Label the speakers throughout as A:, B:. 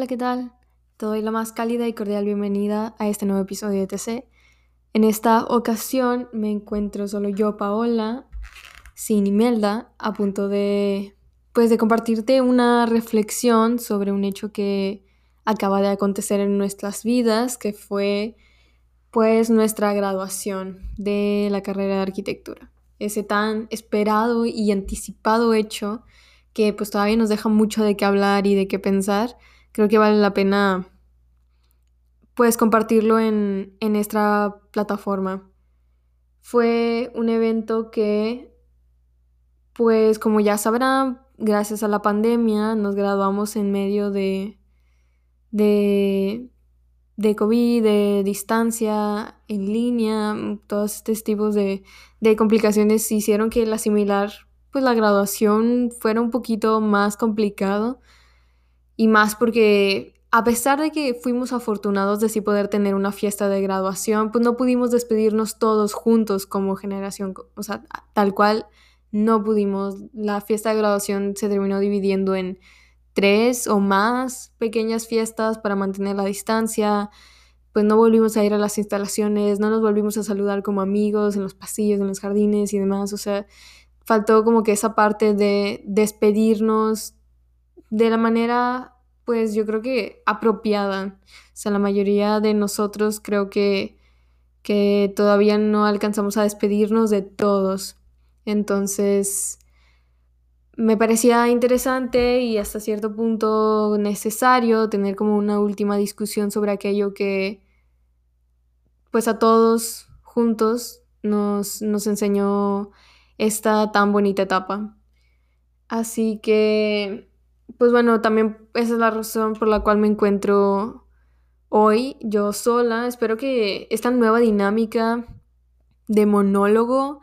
A: Hola, ¿qué tal? Te doy la más cálida y cordial bienvenida a este nuevo episodio de TC. En esta ocasión me encuentro solo yo, Paola, sin Imelda, a punto de pues de compartirte una reflexión sobre un hecho que acaba de acontecer en nuestras vidas, que fue pues nuestra graduación de la carrera de arquitectura. Ese tan esperado y anticipado hecho que pues todavía nos deja mucho de qué hablar y de qué pensar. Creo que vale la pena pues compartirlo en, en esta plataforma. Fue un evento que pues como ya sabrán, gracias a la pandemia nos graduamos en medio de, de, de COVID, de distancia, en línea, todos estos tipos de, de complicaciones hicieron que la similar, pues la graduación fuera un poquito más complicado y más porque a pesar de que fuimos afortunados de sí poder tener una fiesta de graduación, pues no pudimos despedirnos todos juntos como generación, o sea, tal cual no pudimos. La fiesta de graduación se terminó dividiendo en tres o más pequeñas fiestas para mantener la distancia. Pues no volvimos a ir a las instalaciones, no nos volvimos a saludar como amigos en los pasillos, en los jardines y demás. O sea, faltó como que esa parte de despedirnos de la manera, pues yo creo que apropiada. O sea, la mayoría de nosotros creo que, que todavía no alcanzamos a despedirnos de todos. Entonces, me parecía interesante y hasta cierto punto necesario tener como una última discusión sobre aquello que, pues a todos juntos nos, nos enseñó esta tan bonita etapa. Así que, pues bueno, también esa es la razón por la cual me encuentro hoy yo sola. Espero que esta nueva dinámica de monólogo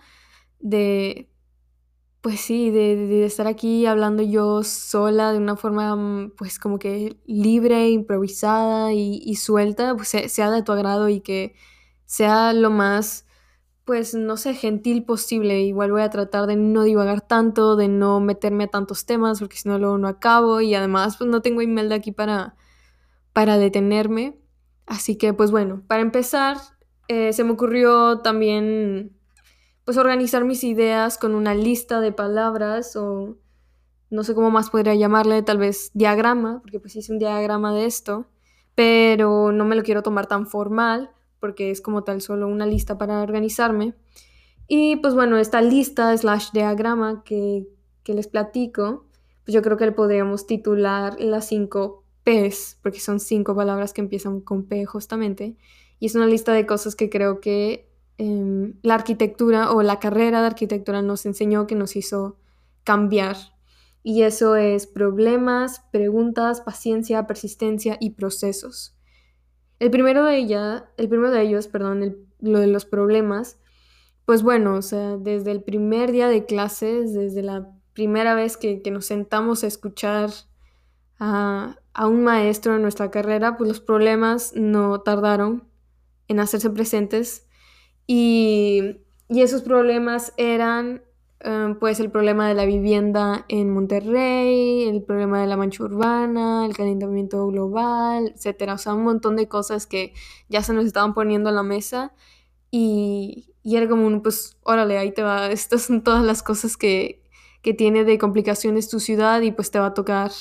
A: de, pues sí, de, estar aquí hablando yo sola de una forma, mm, pues como que libre, improvisada y, suelta, pues sea de tu agrado y que sea lo más, pues no sé, gentil posible. Igual voy a tratar de no divagar tanto, de no meterme a tantos temas, porque si no luego no acabo y además pues no tengo email de aquí para, para detenerme. Así que pues bueno, para empezar, eh, se me ocurrió también pues organizar mis ideas con una lista de palabras o no sé cómo más podría llamarle, tal vez diagrama, porque pues hice un diagrama de esto, pero no me lo quiero tomar tan formal porque es como tal solo una lista para organizarme. Y pues bueno, esta lista slash diagrama que, que les platico, pues yo creo que le podríamos titular las cinco P's, porque son cinco palabras que empiezan con P justamente. Y es una lista de cosas que creo que Em, la arquitectura o la carrera de arquitectura nos enseñó que nos hizo cambiar. Y eso es problemas, preguntas, paciencia, persistencia y procesos. El primero de ella, el primero de ellos, perdón, lo de los problemas, pues bueno, o sea, desde el primer día de clases, desde la primera vez que, nos sentamos a escuchar a, a, un maestro en nuestra carrera, pues los problemas no tardaron en hacerse presentes y, esos problemas eran em, pues el problema de la vivienda en Monterrey, el problema de la mancha urbana, el calentamiento global, etcétera. O sea, un montón de cosas que ya se nos estaban poniendo en la mesa y, y era como pues, órale, ahí te va, estas son todas las cosas que, que tiene de complicaciones tu ciudad y pues te va a tocar,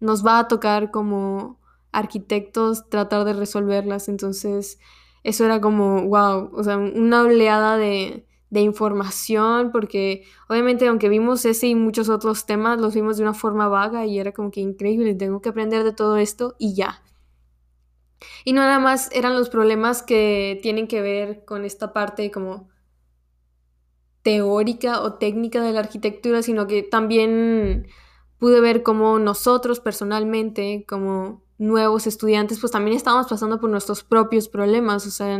A: nos va a tocar como arquitectos tratar de resolverlas. Entonces, eso era como, wow, o sea, una oleada de, información, porque obviamente aunque vimos ese y muchos otros temas, los vimos de una forma vaga y era como que increíble, tengo que aprender de todo esto y ya. Y no nada más eran los problemas que tienen que ver con esta parte como teórica o técnica de la arquitectura, sino que también pude ver cómo nosotros personalmente, como nuevos estudiantes, pues también estábamos pasando por nuestros propios problemas, o sea,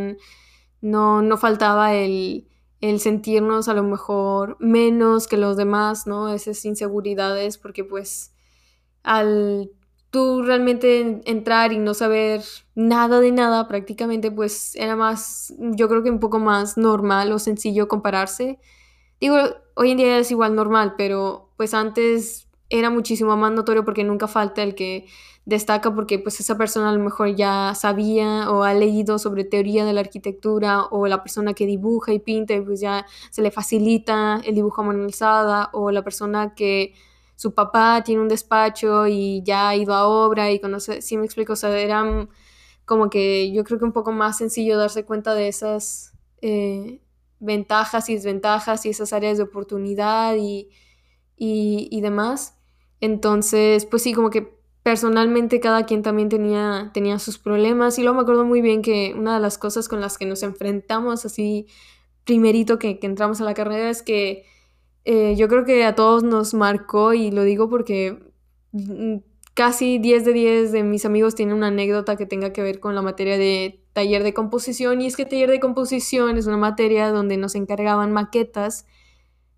A: no, no faltaba el, el sentirnos a lo mejor menos que los demás, ¿no? Esas inseguridades, porque pues al tú realmente entrar y no saber nada de nada prácticamente, pues era más, yo creo que un poco más normal o sencillo compararse. Digo, hoy en día es igual normal, pero pues antes era muchísimo más notorio porque nunca falta el que destaca porque pues esa persona a lo mejor ya sabía o ha leído sobre teoría de la arquitectura o la persona que dibuja y pinta y pues ya se le facilita el dibujo a mano alzada o la persona que su papá tiene un despacho y ya ha ido a obra y conoce, si me explico, o sea, eran como que yo creo que un poco más sencillo darse cuenta de esas eh, ventajas y desventajas y esas áreas de oportunidad y, y demás. Entonces, pues sí, como que personalmente cada quien también tenía, tenía sus problemas. Y luego me acuerdo muy bien que una de las cosas con las que nos enfrentamos así primerito que, entramos a la carrera es que eh, yo creo que a todos nos marcó y lo digo porque mm, casi 10 de 10 de mis amigos tienen una anécdota que tenga que ver con la materia de taller de composición. Y es que taller de composición es una materia donde nos encargaban maquetas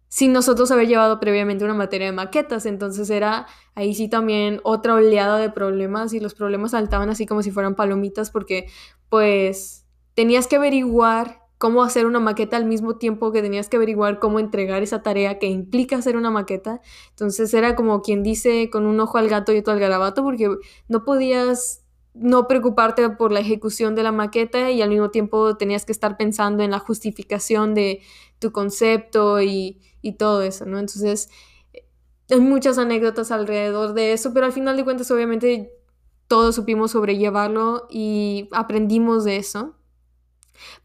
A: sin nosotros haber llevado previamente una materia de maquetas. Entonces era ahí sí también otra oleada de problemas y los problemas saltaban así como si fueran palomitas porque pues tenías que averiguar cómo hacer una maqueta al mismo tiempo que tenías que averiguar cómo entregar esa tarea que implica hacer una maqueta. Entonces era como quien dice con un ojo al gato y otro al garabato porque no podías no preocuparte por la ejecución de la maqueta y al mismo tiempo tenías que estar pensando en la justificación de tu concepto y, y todo eso, ¿no? Entonces, eh, hay muchas anécdotas alrededor de eso, pero al final de cuentas, obviamente, todos supimos sobrellevarlo y aprendimos de eso.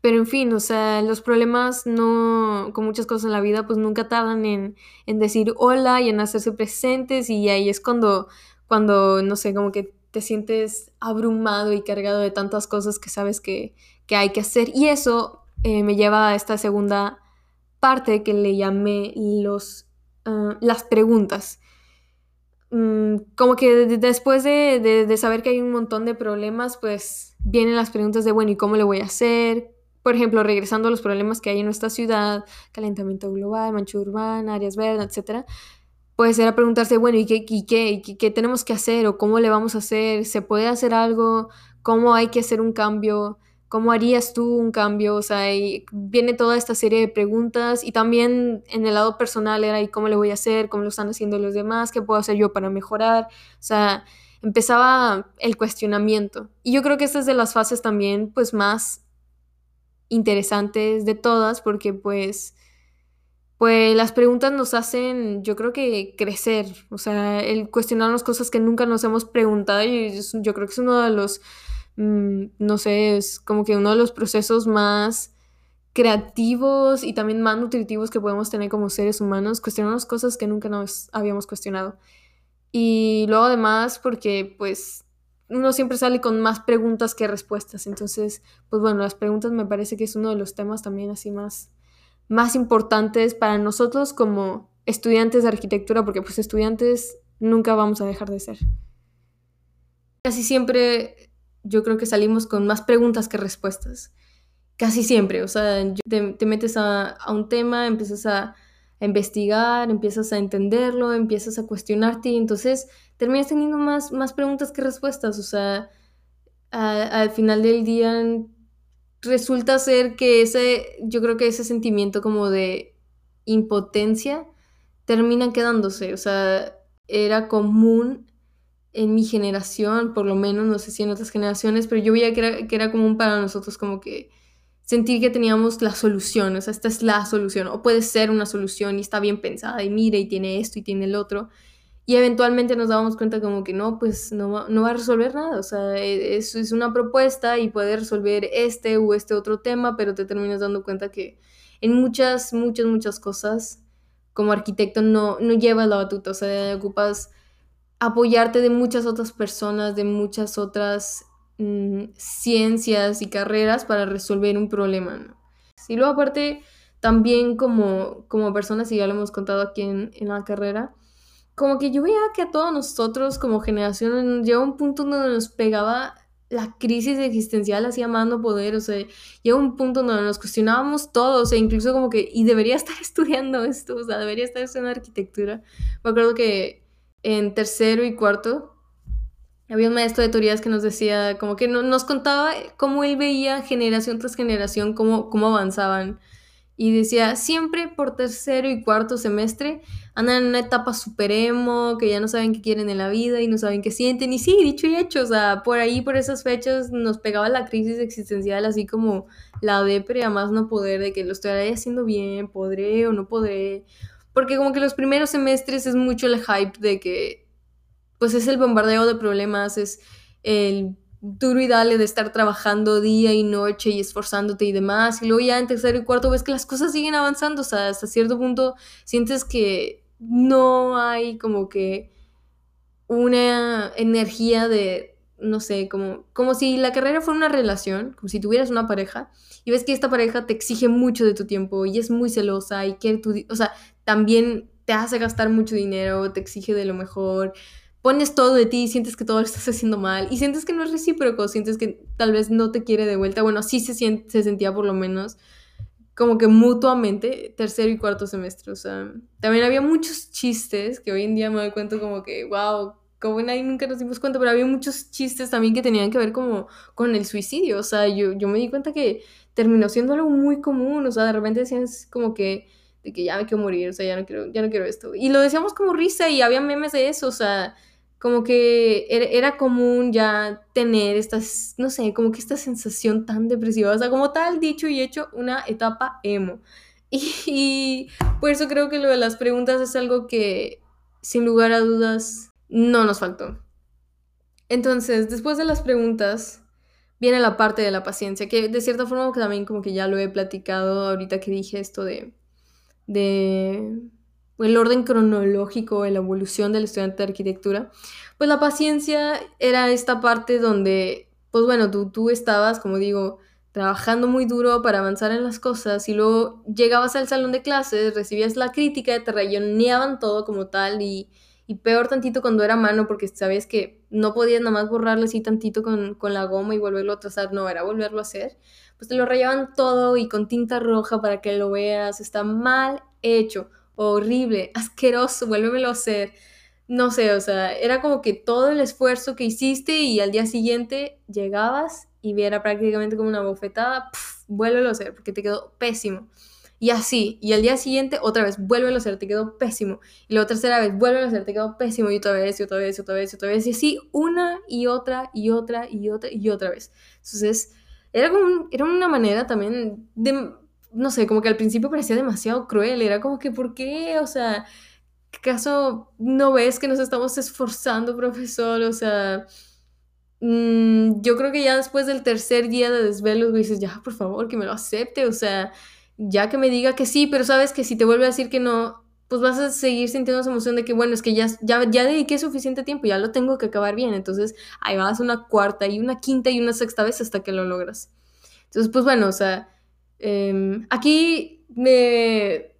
A: Pero en fin, o sea, los problemas no, con muchas cosas en la vida, pues nunca tardan en, en decir hola y en hacerse presentes y ahí es cuando, cuando, no sé, como que te sientes abrumado y cargado de tantas cosas que sabes que, que hay que hacer. Y eso eh, me lleva a esta segunda parte que le llamé los, ah, las preguntas. Mm, como que después de, saber que hay un montón de problemas, pues vienen las preguntas de, bueno, ¿y cómo le voy a hacer? Por ejemplo, regresando a los problemas que hay en nuestra ciudad, calentamiento global, mancha urbana, áreas verdes, etc. Pues era preguntarse, bueno, ¿y qué, y qué, y qué tenemos que hacer? ¿O cómo le vamos a hacer? ¿Se puede hacer algo? ¿Cómo hay que hacer un cambio? ¿Cómo harías tú un cambio? O sea, viene toda esta serie de preguntas y también en el lado personal era, ¿y cómo le voy a hacer? ¿Cómo lo están haciendo los demás? ¿Qué puedo hacer yo para mejorar? O sea, empezaba el cuestionamiento. Y yo creo que esta es de las fases también, pues, más interesantes de todas, porque pues, pues las preguntas nos hacen, yo creo que crecer, o sea, el cuestionarnos cosas que nunca nos hemos preguntado, y yo creo que es uno de los Mm, no sé, es como que uno de los procesos más creativos y también más nutritivos que podemos tener como seres humanos, cuestionarnos cosas que nunca nos habíamos cuestionado. Y luego además porque pues uno siempre sale con más preguntas que respuestas, entonces pues bueno, las preguntas me parece que es uno de los temas también así más, más importantes para nosotros como estudiantes de arquitectura, porque pues estudiantes nunca vamos a dejar de ser. Casi siempre yo creo que salimos con más preguntas que respuestas. Casi siempre, o sea, te, metes a, un tema, empiezas a, investigar, empiezas a entenderlo, empiezas a cuestionarte entonces terminas teniendo más, más preguntas que respuestas. O sea, al final del día resulta ser que ese, yo creo que ese sentimiento como de impotencia termina quedándose. O sea, era común en mi generación, por lo menos, no sé si en otras generaciones, pero yo veía que era, que era común para nosotros como que sentir que teníamos la solución, o sea, esta es la solución, o puede ser una solución y está bien pensada, y mire, y tiene esto y tiene el otro, y eventualmente nos dábamos cuenta como que no, pues no va, no va a resolver nada, o sea, e, es, es una propuesta y puede resolver este o este otro tema, pero te terminas dando cuenta que en muchas, muchas, muchas cosas, como arquitecto no, no llevas la batuta, o sea, ocupas apoyarte de muchas otras personas, de muchas otras mm, ciencias y carreras para resolver un problema. ¿no? Y luego aparte, también como, como personas, y ya lo hemos contado aquí en, en la carrera, como que yo veía que a todos nosotros como generación llegó un punto donde nos pegaba la crisis existencial así amando poder, o sea, llegó un punto donde nos cuestionábamos todos, sea, incluso como que, y debería estar estudiando esto, o sea, debería estar estudiando arquitectura. Me acuerdo que en tercero y cuarto, había un maestro de teorías que nos decía, como que nos contaba cómo él veía generación tras generación, cómo, cómo avanzaban. Y decía, siempre por tercero y cuarto semestre andan en una etapa super emo, que ya no saben qué quieren en la vida y no saben qué sienten. Y sí, dicho y hecho, o sea, por ahí, por esas fechas, nos pegaba la crisis existencial, así como la depre a más no poder, de que lo estoy haciendo bien, podré o no podré. Porque como que los primeros semestres es mucho el hype de que, pues es el bombardeo de problemas, es el duro y dale de estar trabajando día y noche y esforzándote y demás. Y luego ya en tercero y cuarto ves que las cosas siguen avanzando. O sea, hasta cierto punto sientes que no hay como que una energía de, no sé, como, como si la carrera fuera una relación, como si tuvieras una pareja y ves que esta pareja te exige mucho de tu tiempo y es muy celosa y que tu, o sea, también te hace gastar mucho dinero, te exige de lo mejor pones todo de ti, sientes que todo lo estás haciendo mal y sientes que no es recíproco, sientes que tal vez no te quiere de vuelta. Bueno, sí se, se sentía por lo menos como que mutuamente tercero y cuarto semestre. O sea, también había muchos chistes que hoy en día me doy cuenta como que, wow, como nadie nunca nos dimos cuenta, pero había muchos chistes también que tenían que ver como con el suicidio. O sea, yo, yo me di cuenta que terminó siendo algo muy común. O sea, de repente decían como que de que ya me quiero morir, o sea, ya no quiero, ya no quiero esto. Y lo decíamos como risa y había memes de eso, o sea, como que era, común ya tener estas, no sé, como que esta sensación tan depresiva, o sea, como tal, dicho y hecho, una etapa emo. Y, por eso creo que lo de las preguntas es algo que, sin lugar a dudas, no nos faltó. Entonces, después de las preguntas, viene la parte de la paciencia, que de cierta forma también como que ya lo he platicado ahorita que dije esto de, de el orden cronológico de la evolución del estudiante de arquitectura, pues la paciencia era esta parte donde, pues bueno, tú, tú estabas, como digo, trabajando muy duro para avanzar en las cosas y luego llegabas al salón de clases, recibías la crítica, te rayoneaban todo como tal y, y peor tantito cuando era mano porque sabías que no podías nada más borrarle así tantito con, con, la goma y volverlo a trazar, no, era volverlo a hacer, pues te lo rayaban todo y con tinta roja para que lo veas, está mal hecho horrible, asqueroso, vuélvemelo a hacer. No sé, o sea, era como que todo el esfuerzo que hiciste y al día siguiente llegabas y viera prácticamente como una bofetada, vuélvelo a hacer porque te quedó pésimo. Y así, y al día siguiente otra vez, vuélvelo a hacer, te quedó pésimo. Y la tercera vez, vuélvelo a hacer, te quedó pésimo. Y otra vez, y otra vez, y otra vez, y otra vez. Y así, una y otra, y otra, y otra, y otra vez. Entonces, era como era una manera también de no sé, como que al principio parecía demasiado cruel, era como que, ¿por qué? O sea, ¿acaso no ves que nos estamos esforzando, profesor? O sea, mm, yo creo que ya después del tercer día de desvelos, dices, ya, por favor, que me lo acepte, o sea, ya que me diga que sí, pero sabes que si te vuelve a decir que no, pues vas a seguir sintiendo esa emoción de que, bueno, es que ya, ya, ya dediqué suficiente tiempo, ya lo tengo que acabar bien, entonces ahí vas una cuarta y una quinta y una sexta vez hasta que lo logras. Entonces, pues bueno, o sea, Em, aquí me,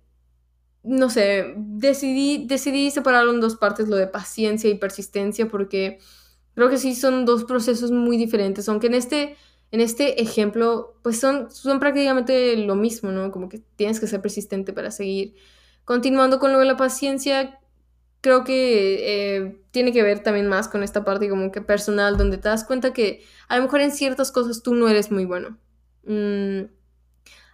A: no sé, decidí, decidí separarlo en dos partes, lo de paciencia y persistencia, porque creo que sí son dos procesos muy diferentes, aunque en este, en este ejemplo, pues son, son prácticamente lo mismo, ¿no? Como que tienes que ser persistente para seguir. Continuando con lo de la paciencia, creo que eh, tiene que ver también más con esta parte como que personal, donde te das cuenta que a lo mejor en ciertas cosas tú no eres muy bueno. Mm,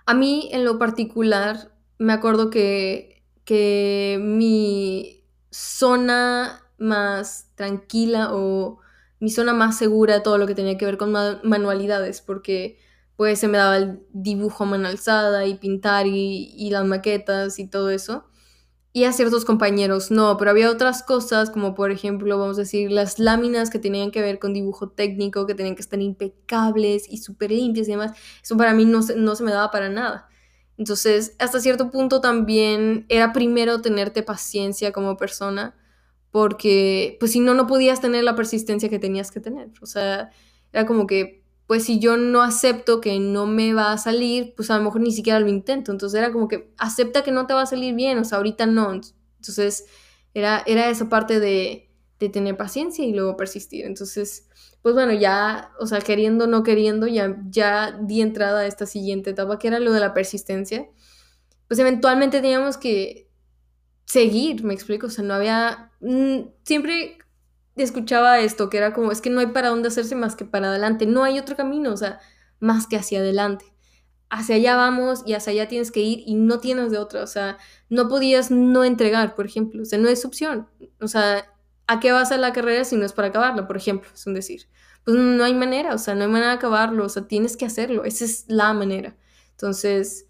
A: a mí en lo particular, me acuerdo que, que mi zona más tranquila o mi zona más segura, todo lo que tenía que ver con manualidades, porque pues se me daba el dibujo mano alzada y pintar y, y las maquetas y todo eso y a ciertos compañeros no, pero había otras cosas como por ejemplo, vamos a decir, las láminas que tenían que ver con dibujo técnico, que tenían que estar impecables y súper limpias y demás, eso para mí no se, no se me daba para nada. Entonces, hasta cierto punto también era primero tenerte paciencia como persona, porque pues si no, no podías tener la persistencia que tenías que tener. O sea, era como que pues si yo no acepto que no me va a salir, pues a lo mejor ni siquiera lo intento. Entonces era como que acepta que no te va a salir bien, o sea, ahorita no. Entonces era, era esa parte de, de tener paciencia y luego persistir. Entonces, pues bueno, ya, o sea, queriendo no queriendo, ya, ya di entrada a esta siguiente etapa, que era lo de la persistencia. Pues eventualmente teníamos que seguir, me explico, o sea, no había, mm, siempre escuchaba esto, que era como, es que no hay para dónde hacerse más que para adelante, no hay otro camino, o sea, más que hacia adelante. hacia allá vamos y hacia allá tienes que ir y no tienes de otra, o sea, no podías no entregar, por ejemplo, o sea, no es opción, o sea, ¿a qué vas a la carrera si no es para acabarla, por ejemplo? Es un decir. Pues no hay manera, o sea, no hay manera de acabarlo, o sea, tienes que hacerlo, esa es la manera. Entonces,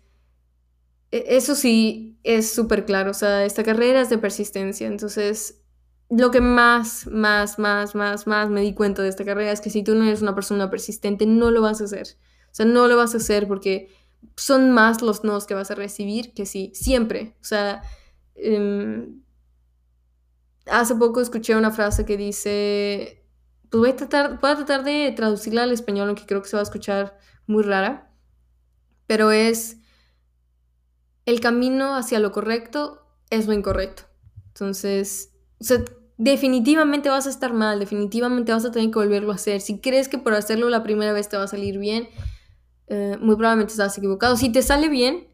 A: e, eso sí es súper claro, o sea, esta carrera es de persistencia, entonces lo que más, más, más, más, más me di cuenta de esta carrera es que si tú no eres una persona persistente, no lo vas a hacer. O sea, no lo vas a hacer porque son más los nos que vas a recibir que sí, siempre. O sea, em, hace poco escuché una frase que dice, pues voy a tratar, voy a tratar de traducirla al español, aunque creo que se va a escuchar muy rara, pero es, el camino hacia lo correcto es lo incorrecto. Entonces, o sea, definitivamente vas a estar mal, definitivamente vas a tener que volverlo a hacer. Si crees que por hacerlo la primera vez te va a salir bien, eh, muy probablemente estás equivocado. Si te sale bien,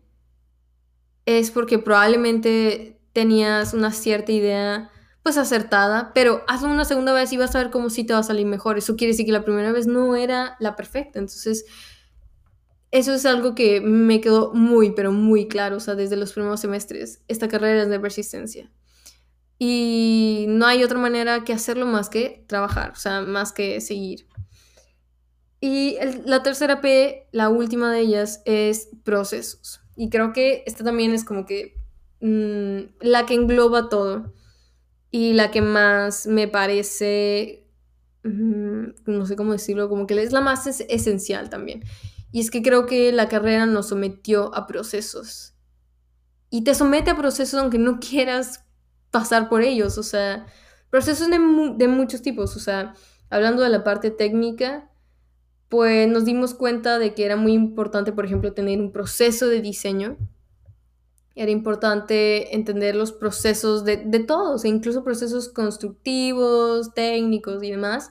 A: es porque probablemente tenías una cierta idea pues acertada, pero hazlo una segunda vez y vas a ver cómo sí te va a salir mejor. Eso quiere decir que la primera vez no era la perfecta. Entonces, eso es algo que me quedó muy, pero muy claro, o sea, desde los primeros semestres. Esta carrera es de persistencia. Y no hay otra manera que hacerlo más que trabajar, o sea, más que seguir. Y la tercera P, la última de ellas, es procesos. Y creo que esta también es como que mm, la que engloba todo y la que más me parece, mm, no sé cómo decirlo, como que es la más esencial también. Y es que creo que la carrera nos sometió a procesos. Y te somete a procesos aunque no quieras pasar por ellos. O sea, procesos de, de muchos tipos. O sea, hablando de la parte técnica, pues nos dimos cuenta de que era muy importante, por ejemplo, tener un proceso de diseño era importante entender los procesos de, de todos, incluso procesos constructivos, técnicos y demás.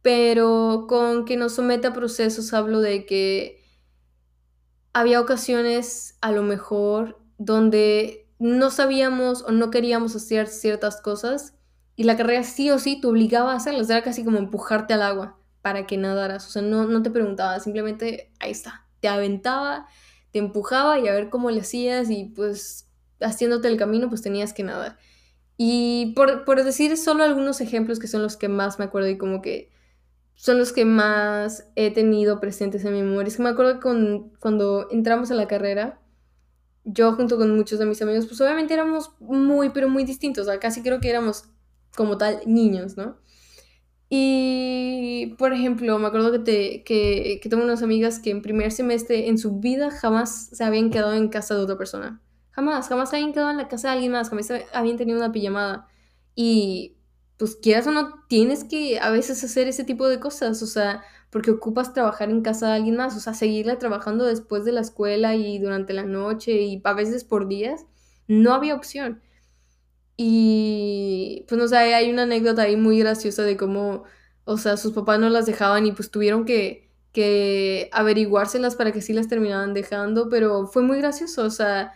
A: Pero con que nos someta a procesos hablo de que había ocasiones a lo mejor donde no sabíamos o no queríamos hacer ciertas cosas y la carrera sí o sí te obligaba a hacerlas, era casi como empujarte al agua para que nadaras, o sea, no, no te preguntaba, simplemente ahí está, te aventaba te empujaba y a ver cómo le hacías y pues haciéndote el camino pues tenías que nadar. Y por, decir solo algunos ejemplos que son los que más me acuerdo y como que son los que más he tenido presentes en mi memoria. Es que me acuerdo que con, cuando entramos a la carrera, yo junto con muchos de mis amigos, pues obviamente éramos muy, pero muy distintos. O sea, casi creo que éramos como tal niños, ¿no? Y, por ejemplo, me acuerdo que, te, que, que tengo unas amigas que en primer semestre en su vida jamás se habían quedado en casa de otra persona. Jamás, jamás habían quedado en la casa de alguien más, jamás habían tenido una pijamada. Y, pues quieras o no, tienes que a veces hacer ese tipo de cosas, o sea, porque ocupas trabajar en casa de alguien más, o sea, seguirla trabajando después de la escuela y durante la noche y a veces por días, no había opción. Y pues no sé, hay una anécdota ahí muy graciosa de cómo, o sea, sus papás no las dejaban y pues tuvieron que, que averiguárselas para que sí las terminaban dejando, pero fue muy gracioso, o sea,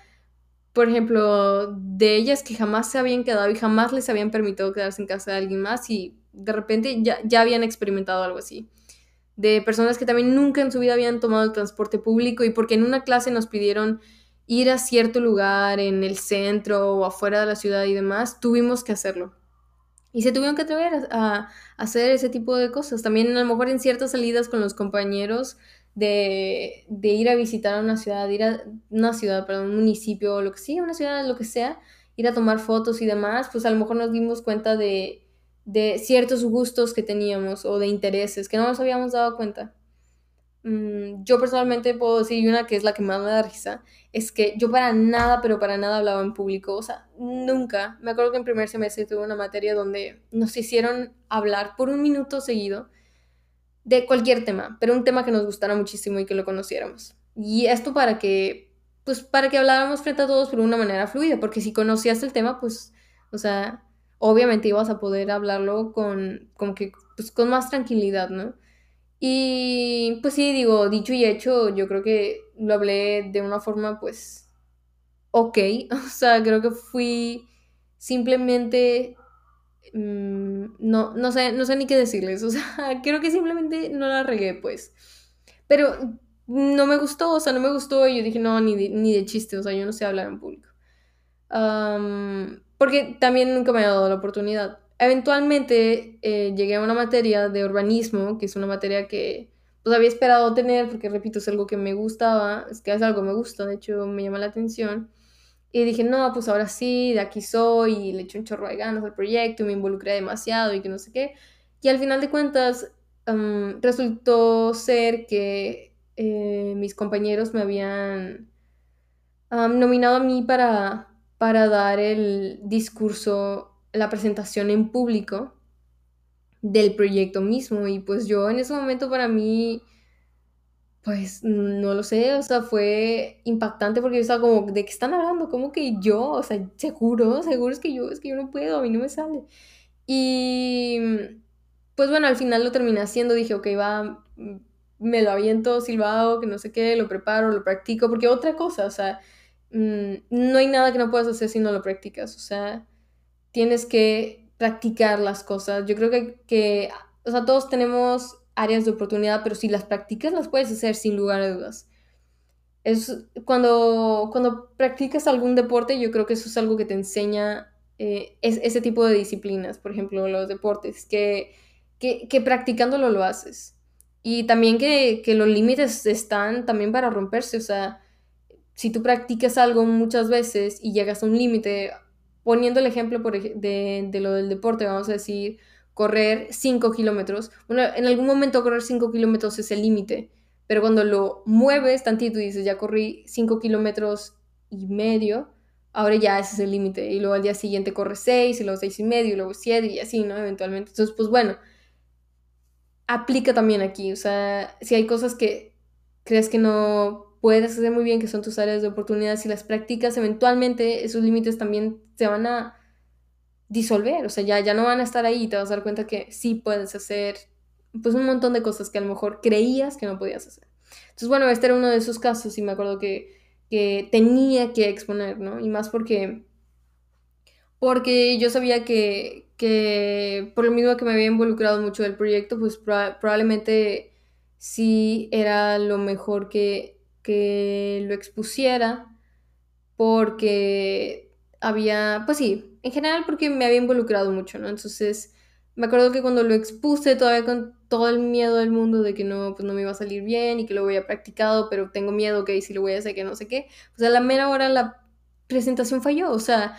A: por ejemplo, de ellas que jamás se habían quedado y jamás les habían permitido quedarse en casa de alguien más y de repente ya, ya habían experimentado algo así. De personas que también nunca en su vida habían tomado el transporte público y porque en una clase nos pidieron ir a cierto lugar en el centro o afuera de la ciudad y demás, tuvimos que hacerlo. Y se tuvieron que atrever a, hacer ese tipo de cosas. También a lo mejor en ciertas salidas con los compañeros de, ir a visitar una ciudad, ir a una ciudad, perdón, un municipio lo que sea, una ciudad, lo que sea, ir a tomar fotos y demás, pues a lo mejor nos dimos cuenta de, de ciertos gustos que teníamos o de intereses que no nos habíamos dado cuenta. Mm, yo personalmente puedo decir una que es la que más me da risa, es que yo para nada, pero para nada hablaba en público, o sea, nunca. Me acuerdo que en primer semestre tuve una materia donde nos hicieron hablar por un minuto seguido de cualquier tema, pero un tema que nos gustara muchísimo y que lo conociéramos. Y esto para que, pues, para que habláramos frente a todos, pero de una manera fluida, porque si conocías el tema, pues, o sea, obviamente ibas a poder hablarlo con, como que, pues, con más tranquilidad, ¿no? Y pues sí, digo, dicho y hecho, yo creo que lo hablé de una forma pues ok, o sea, creo que fui simplemente, mm, no, no sé, no sé ni qué decirles, o sea, creo que simplemente no la regué pues. Pero no me gustó, o sea, no me gustó y yo dije, no, ni de, ni de chiste, o sea, yo no sé hablar en público. Porque también nunca me ha dado la oportunidad. Eventualmente eh, llegué a una materia de urbanismo, que es una materia que pues había esperado tener, porque repito, es algo que me gustaba, es que es algo que me gusta, de hecho me llama la atención. Y dije, no, pues ahora sí, de aquí soy, y le eché un chorro de ganas al proyecto, y me involucré demasiado y que no sé qué. Y al final de cuentas, resultó ser que eh, mis compañeros me habían nominado a mí para, para dar el discurso, la presentación en público del proyecto mismo. Y pues yo en ese momento para mí, pues no lo sé, o sea, fue impactante porque yo estaba como, ¿de qué están hablando? ¿Cómo que yo? O sea, seguro, seguro es que yo, es que yo no puedo, a mí no me sale. Y pues bueno, al final lo terminé haciendo, dije, ok, va, me lo aviento silbado, que no sé qué, lo preparo, lo practico, porque otra cosa, o sea, mm, no hay nada que no puedas hacer si no lo practicas, o sea, tienes que practicar las cosas. Yo creo que, que, o sea, todos tenemos áreas de oportunidad, pero si las practicas, las puedes hacer sin lugar a dudas. Es cuando, cuando practicas algún deporte, yo creo que eso es algo que te enseña eh, es, ese tipo de disciplinas, por ejemplo, los deportes, que, que, que practicándolo lo haces. Y también que, que los límites están también para romperse, o sea, si tú practicas algo muchas veces y llegas a un límite, poniendo el ejemplo por de, de, lo del deporte, vamos a decir, correr 5 kilómetros. Bueno, en algún momento correr 5 kilómetros es el límite, pero cuando lo mueves tantito y dices, ya corrí 5 kilómetros y medio, ahora ya ese es el límite. Y luego al día siguiente corre 6, y luego 6 y medio, y luego 7 y así, ¿no? Eventualmente. Entonces, pues bueno, aplica también aquí. O sea, si hay cosas que crees que no puedes hacer muy bien, que son tus áreas de oportunidad, si las practicas, eventualmente esos límites también se van a disolver, o sea, ya, ya no van a estar ahí y te vas a dar cuenta que sí puedes hacer pues un montón de cosas que a lo mejor creías que no podías hacer. Entonces, bueno, este era uno de esos casos y me acuerdo que, que tenía que exponer, ¿no? Y más porque, porque yo sabía que, que por lo mismo que me había involucrado mucho del proyecto, pues probablemente sí era lo mejor que que lo expusiera porque había, pues sí, en general porque me había involucrado mucho, ¿no? Entonces, me acuerdo que cuando lo expuse todavía con todo el miedo del mundo de que no, pues no me iba a salir bien y que lo había practicado, pero tengo miedo que si lo voy a hacer que no sé qué, pues a la mera hora la presentación falló, o sea,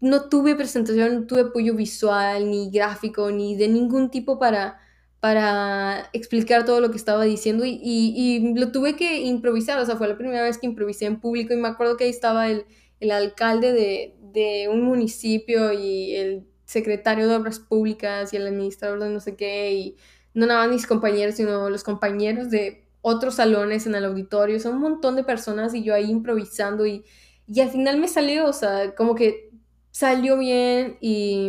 A: no tuve presentación, no tuve apoyo visual, ni gráfico, ni de ningún tipo para para explicar todo lo que estaba diciendo y, lo tuve que improvisar, o sea, fue la primera vez que improvisé en público y me acuerdo que ahí estaba el, alcalde de, un municipio y el secretario de Obras Públicas y el administrador de no sé qué y no nada más mis compañeros, sino los compañeros de otros salones en el auditorio, son un montón de personas y yo ahí improvisando y, y al final me salió, o sea, como que salió bien y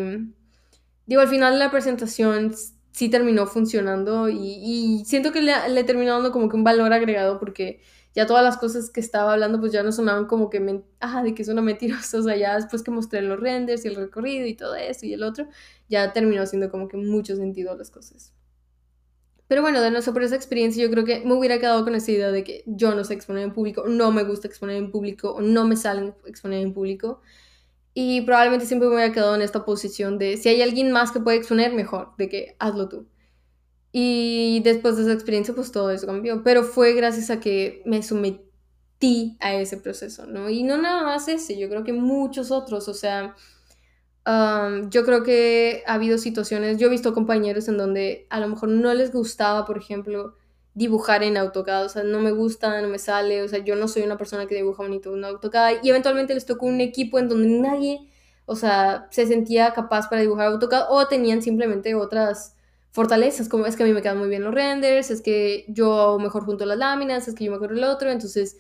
A: digo, al final de la presentación sí terminó funcionando y, siento que le, le terminó dando como que un valor agregado porque ya todas las cosas que estaba hablando pues ya no sonaban como que, ah, de que es una mentirosa, o sea, ya después que mostré los renders y el recorrido y todo eso y el otro, ya terminó haciendo como que mucho sentido las cosas. Pero bueno, de nuevo, por esa experiencia yo creo que me hubiera quedado con esa idea de que yo no sé exponer en público, no me gusta exponer en público, no me sale exponer en público. Y probablemente siempre me hubiera quedado en esta posición de si hay alguien más que puede exponer, mejor, de que hazlo tú. Y después de esa experiencia, pues todo eso cambió. Pero fue gracias a que me sometí a ese proceso, ¿no? Y no nada más ese, yo creo que muchos otros, o sea, yo creo que ha habido situaciones, yo he visto compañeros en donde a lo mejor no les gustaba, por ejemplo, dibujar en AutoCAD, o sea, no me gusta, no me sale, o sea, yo no soy una persona que dibuja bonito en AutoCAD y eventualmente les tocó un equipo en donde nadie, o sea, se sentía capaz para dibujar AutoCAD o tenían simplemente otras fortalezas, como es que a mí me quedan muy bien los renders, es que yo mejor junto las láminas, es que yo mejor el otro, entonces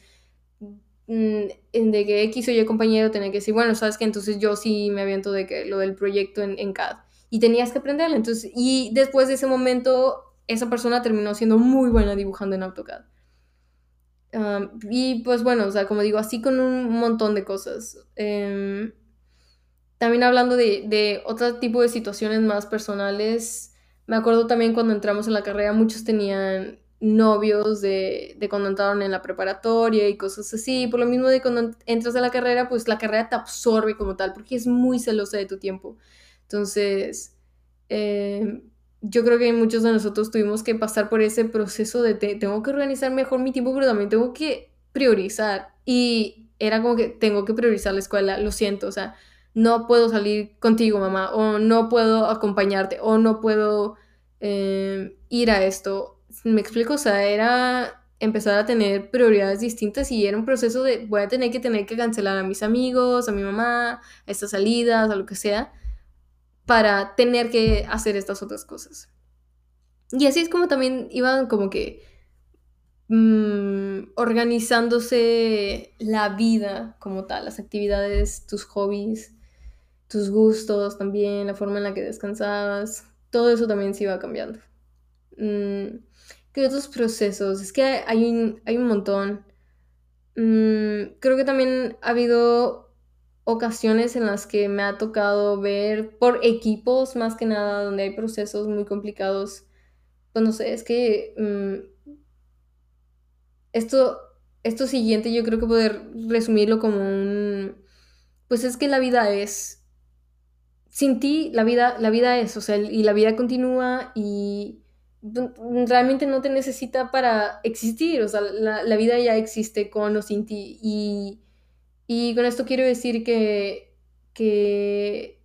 A: mm, de que X o Y compañero tenía que decir, bueno, sabes que entonces yo sí me aviento de que lo del proyecto en, en CAD y tenías que aprenderlo, entonces, y después de ese momento esa persona terminó siendo muy buena dibujando en AutoCAD. y pues bueno, o sea, como digo, así con un montón de cosas. Em, también hablando de, de, otro tipo de situaciones más personales, me acuerdo también cuando entramos en la carrera, muchos tenían novios de, de cuando entraron en la preparatoria y cosas así. Por lo mismo de cuando entras a la carrera, pues la carrera te absorbe como tal, porque es muy celosa de tu tiempo. Entonces, eh, yo creo que muchos de nosotros tuvimos que pasar por ese proceso de tengo que organizar mejor mi tiempo, pero también tengo que priorizar. Y era como que tengo que priorizar la escuela, lo siento, o sea, no puedo salir contigo, mamá, o no puedo acompañarte, o no puedo eh, ir a esto. Me explico, o sea, era empezar a tener prioridades distintas y era un proceso de voy a tener que tener que cancelar a mis amigos, a mi mamá, a estas salidas, a lo que sea, para tener que hacer estas otras cosas. Y así es como también iban como que mm, organizándose la vida como tal, las actividades, tus hobbies, tus gustos también, la forma en la que descansabas, todo eso también se iba cambiando. Mm, ¿Qué otros procesos? Es que hay un, hay un montón. Mm, creo que también ha habido ocasiones en las que me ha tocado ver por equipos más que nada, donde hay procesos muy complicados. Pues no sé, es que mm, esto, esto siguiente yo creo que poder resumirlo como un... Pues es que la vida es... Sin ti, la vida, la vida es, o sea, y la vida continúa y realmente no te necesita para existir, o sea, la, la vida ya existe con o sin ti y y con esto quiero decir que, que,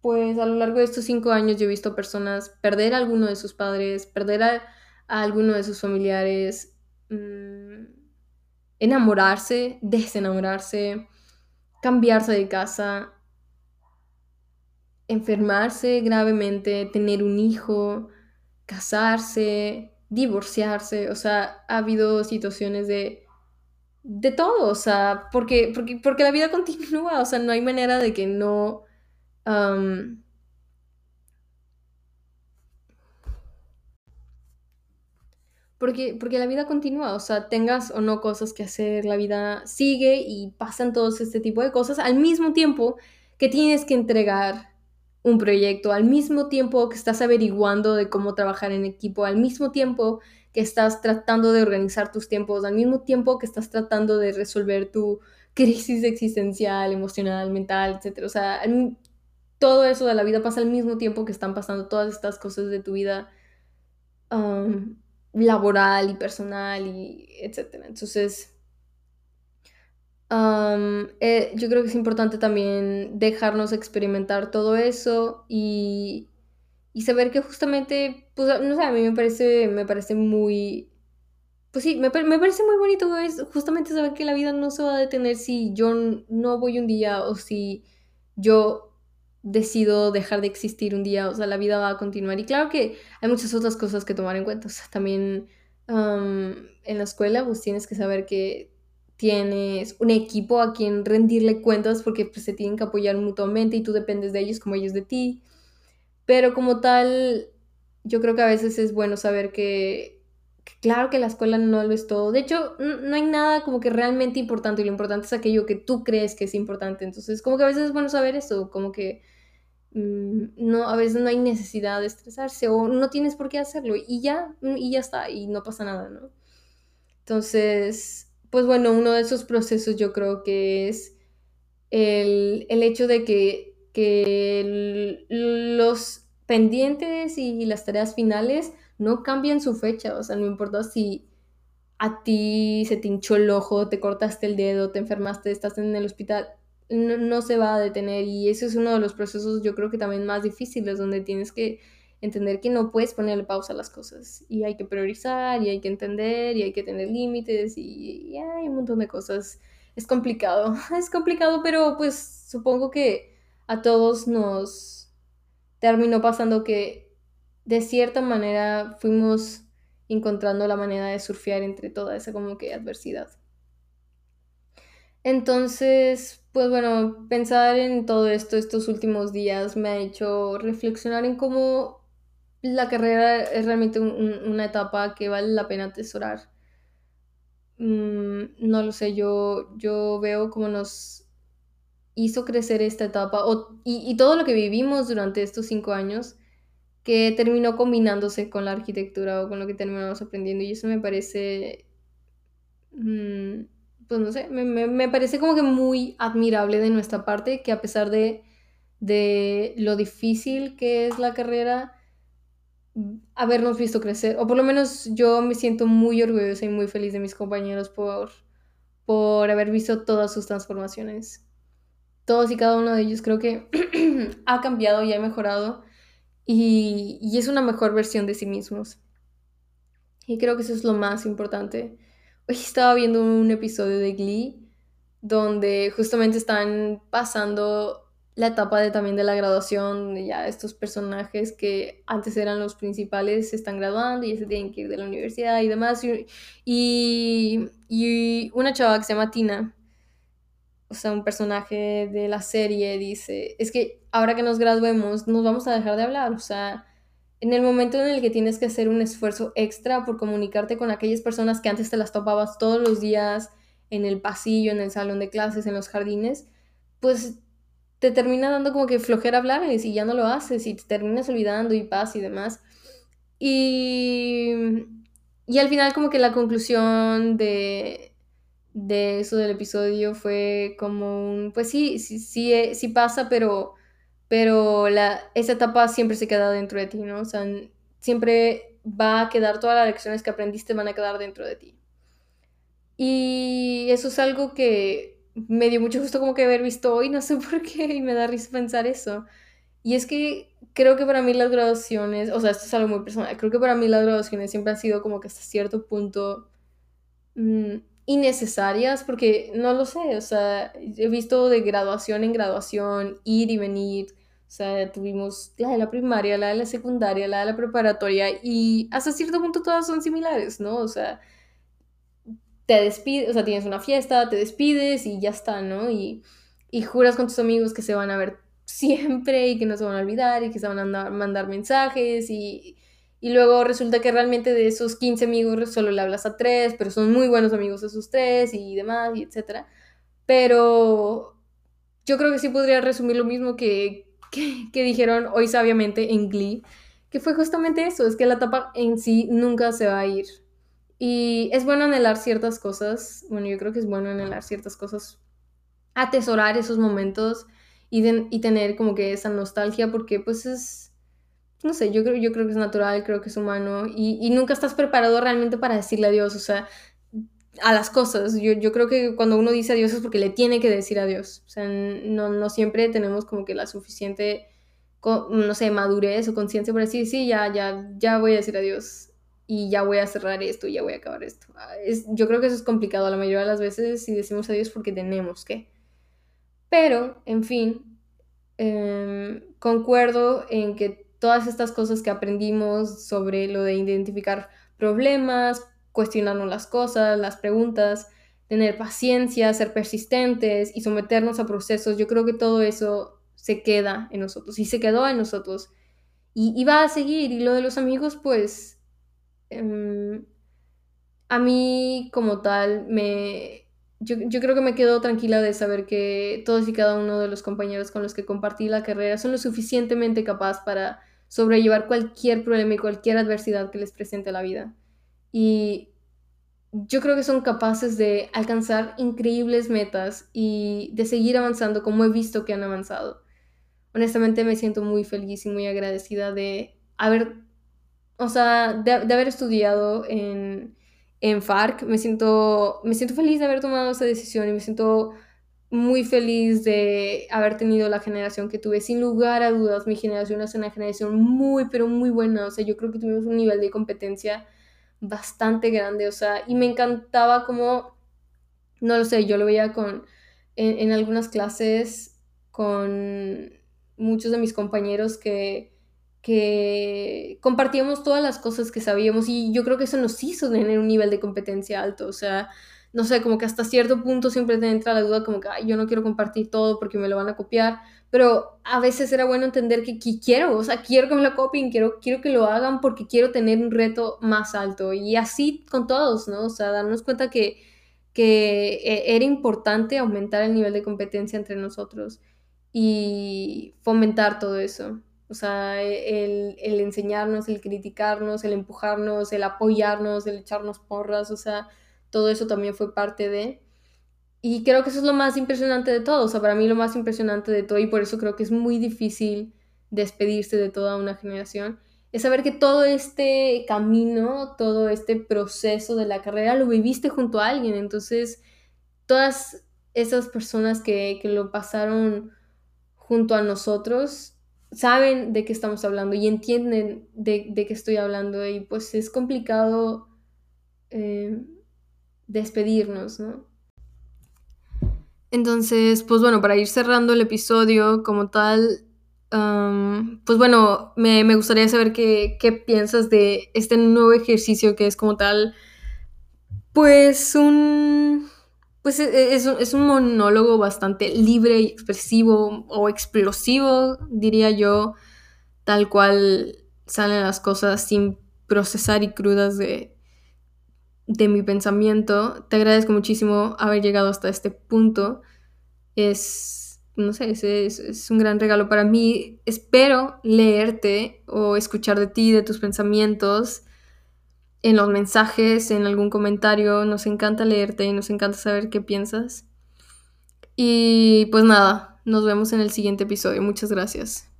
A: pues a lo largo de estos cinco años yo he visto personas perder a alguno de sus padres, perder a, alguno de sus familiares, mm, enamorarse, desenamorarse, cambiarse de casa, enfermarse gravemente, tener un hijo, casarse, divorciarse. O sea, ha habido situaciones de de todo, o sea, porque, porque, porque la vida continúa, o sea, no hay manera de que no... porque, porque la vida continúa, o sea, tengas o no cosas que hacer, la vida sigue y pasan todos este tipo de cosas al mismo tiempo que tienes que entregar un proyecto, al mismo tiempo que estás averiguando de cómo trabajar en equipo, al mismo tiempo que estás tratando de organizar tus tiempos, al mismo tiempo que estás tratando de resolver tu crisis existencial, emocional, mental, etc. O sea, todo eso de la vida pasa al mismo tiempo que están pasando todas estas cosas de tu vida laboral y personal y etc. Entonces, eh, yo creo que es importante también dejarnos experimentar todo eso y y saber que justamente, pues, no sé, a mí me parece, me parece muy, pues sí, me, me, parece muy bonito, justamente saber que la vida no se va a detener si yo no voy un día o si yo decido dejar de existir un día, o sea, la vida va a continuar. Y claro que hay muchas otras cosas que tomar en cuenta, o sea, también en la escuela, pues tienes que saber que tienes un equipo a quien rendirle cuentas porque pues, se tienen que apoyar mutuamente y tú dependes de ellos como ellos de ti. Pero como tal, yo creo que a veces es bueno saber que, claro que la escuela no lo es todo. De hecho, no hay nada como que realmente importante y lo importante es aquello que tú crees que es importante. Entonces, como que a veces es bueno saber eso, como que mm, no, a veces no hay necesidad de estresarse o no tienes por qué hacerlo y ya, y ya está, y no pasa nada, ¿no? Entonces, pues bueno, uno de esos procesos yo creo que es el, el hecho de que que los pendientes y las tareas finales no cambian su fecha, o sea, no importa si a ti se te hinchó el ojo, te cortaste el dedo, te enfermaste, estás en el hospital, no, se va a detener. Y ese es uno de los procesos yo creo que también más difíciles donde tienes que entender que no puedes ponerle pausa a las cosas y hay que priorizar y hay que entender y hay que tener límites y hay un montón de cosas. Es complicado, es complicado, pero pues supongo que a todos nos terminó pasando que de cierta manera fuimos encontrando la manera de surfear entre toda esa como que adversidad. Entonces, pues bueno, pensar en todo esto estos últimos días me ha hecho reflexionar en cómo la carrera es realmente una etapa que vale la pena atesorar. Mm, no lo sé, yo, yo veo cómo nos hizo crecer esta etapa y, todo lo que vivimos durante estos cinco años que terminó combinándose con la arquitectura o con lo que terminamos aprendiendo y eso me parece, mm, pues no sé, me, parece como que muy admirable de nuestra parte que a pesar de, de lo difícil que es la carrera, habernos visto crecer, o por lo menos yo me siento muy orgullosa y muy feliz de mis compañeros por, por haber visto todas sus transformaciones. Todos y cada uno de ellos creo que ha cambiado y ha mejorado y, y, es una mejor versión de sí mismos. Y creo que eso es lo más importante. Hoy estaba viendo un episodio de Glee donde justamente están pasando la etapa de, también de la graduación, ya estos personajes que antes eran los principales se están graduando y ya se tienen que ir de la universidad y demás. Y, y una chava que se llama Tina, o sea, un personaje de la serie, dice, es que ahora que nos graduemos nos vamos a dejar de hablar, o sea, en el momento en el que tienes que hacer un esfuerzo extra por comunicarte con aquellas personas que antes te las topabas todos los días en el pasillo, en el salón de clases, en los jardines, pues te termina dando como que flojera hablarles y ya no lo haces y te terminas olvidando y paz y demás. Y, y al final como que la conclusión de, de eso del episodio fue como un, pues sí, sí, sí, eh, sí pasa, pero, pero la, esa etapa siempre se queda dentro de ti, ¿no? O sea, siempre va a quedar, todas las lecciones que aprendiste van a quedar dentro de ti. Y eso es algo que me dio mucho gusto como que haber visto hoy, no sé por qué, y me da risa pensar eso. Y es que creo que para mí las graduaciones, o sea, esto es algo muy personal, creo que para mí las graduaciones siempre han sido como que hasta cierto punto mm, innecesarias, porque no lo sé, o sea, he visto de graduación en graduación, ir y venir, o sea, tuvimos la de la primaria, la de la secundaria, la de la preparatoria, y hasta cierto punto todas son similares, ¿no? O sea, te despides, o sea, tienes una fiesta, te despides y ya está, ¿no? Y, y juras con tus amigos que se van a ver siempre y que no se van a olvidar y que se van a mandar mensajes y, y luego resulta que realmente de esos 15 amigos solo le hablas a tres, pero son muy buenos amigos esos tres y demás, y etcétera. Pero yo creo que sí podría resumir lo mismo que, que, que, dijeron hoy sabiamente en Glee, que fue justamente eso, es que la etapa en sí nunca se va a ir. Y es bueno anhelar ciertas cosas, bueno, yo creo que es bueno anhelar ciertas cosas, atesorar esos momentos y, tener como que esa nostalgia porque pues es, no sé, yo creo, yo creo que es natural, creo que es humano y, y nunca estás preparado realmente para decirle adiós, o sea, a las cosas. Yo, yo, creo que cuando uno dice adiós es porque le tiene que decir adiós. O sea, no, no siempre tenemos como que la suficiente, no sé, madurez o conciencia para decir, sí, ya, ya, ya voy a decir adiós y ya voy a cerrar esto, ya voy a acabar esto. Ah, es, yo creo que eso es complicado la mayoría de las veces si decimos adiós porque tenemos que. Pero, en fin, em, concuerdo en que todas estas cosas que aprendimos sobre lo de identificar problemas, cuestionarnos las cosas, las preguntas, tener paciencia, ser persistentes y someternos a procesos, yo creo que todo eso se queda en nosotros y se quedó en nosotros y, y va a seguir. Y lo de los amigos, pues Em, a mí como tal me... Yo, creo que me quedo tranquila de saber que todos y cada uno de los compañeros con los que compartí la carrera son lo suficientemente capaz para sobrellevar cualquier problema y cualquier adversidad que les presente la vida. Y yo creo que son capaces de alcanzar increíbles metas y de seguir avanzando como he visto que han avanzado. Honestamente me siento muy feliz y muy agradecida de haber o sea, de, haber estudiado en, en FARC, me siento, me siento feliz de haber tomado esa decisión y me siento muy feliz de haber tenido la generación que tuve. Sin lugar a dudas, mi generación es una generación muy, pero muy buena. O sea, yo creo que tuvimos un nivel de competencia bastante grande. O sea, y me encantaba como, no lo sé, yo lo veía con, en, en algunas clases con muchos de mis compañeros que que compartíamos todas las cosas que sabíamos y yo creo que eso nos hizo tener un nivel de competencia alto, o sea, no sé, como que hasta cierto punto siempre te entra la duda como que yo no quiero compartir todo porque me lo van a copiar, pero a veces era bueno entender que, quiero, o sea, quiero que me lo copien, quiero, quiero que lo hagan porque quiero tener un reto más alto y así con todos, ¿no? O sea, darnos cuenta que, que e, era importante aumentar el nivel de competencia entre nosotros y fomentar todo eso. O sea, el, el enseñarnos, el criticarnos, el empujarnos, el apoyarnos, el echarnos porras, o sea, todo eso también fue parte de... Y creo que eso es lo más impresionante de todo, o sea, para mí lo más impresionante de todo y por eso creo que es muy difícil despedirse de toda una generación, es saber que todo este camino, todo este proceso de la carrera lo viviste junto a alguien, entonces todas esas personas que, que lo pasaron junto a nosotros saben de qué estamos hablando y entienden de, qué estoy hablando y pues es complicado eh, despedirnos, ¿no? Entonces, pues bueno, para ir cerrando el episodio como tal, pues bueno, me, gustaría saber qué, qué, piensas de este nuevo ejercicio que es como tal, pues un... Pues e, e, es, es un monólogo bastante libre y expresivo o explosivo, diría yo, tal cual salen las cosas sin procesar y crudas de, de mi pensamiento. Te agradezco muchísimo haber llegado hasta este punto. Es, no sé, es, es, un gran regalo para mí. Espero leerte o escuchar de ti, de tus pensamientos en los mensajes, en algún comentario. Nos encanta leerte y nos encanta saber qué piensas. Y pues nada, nos vemos en el siguiente episodio. Muchas gracias.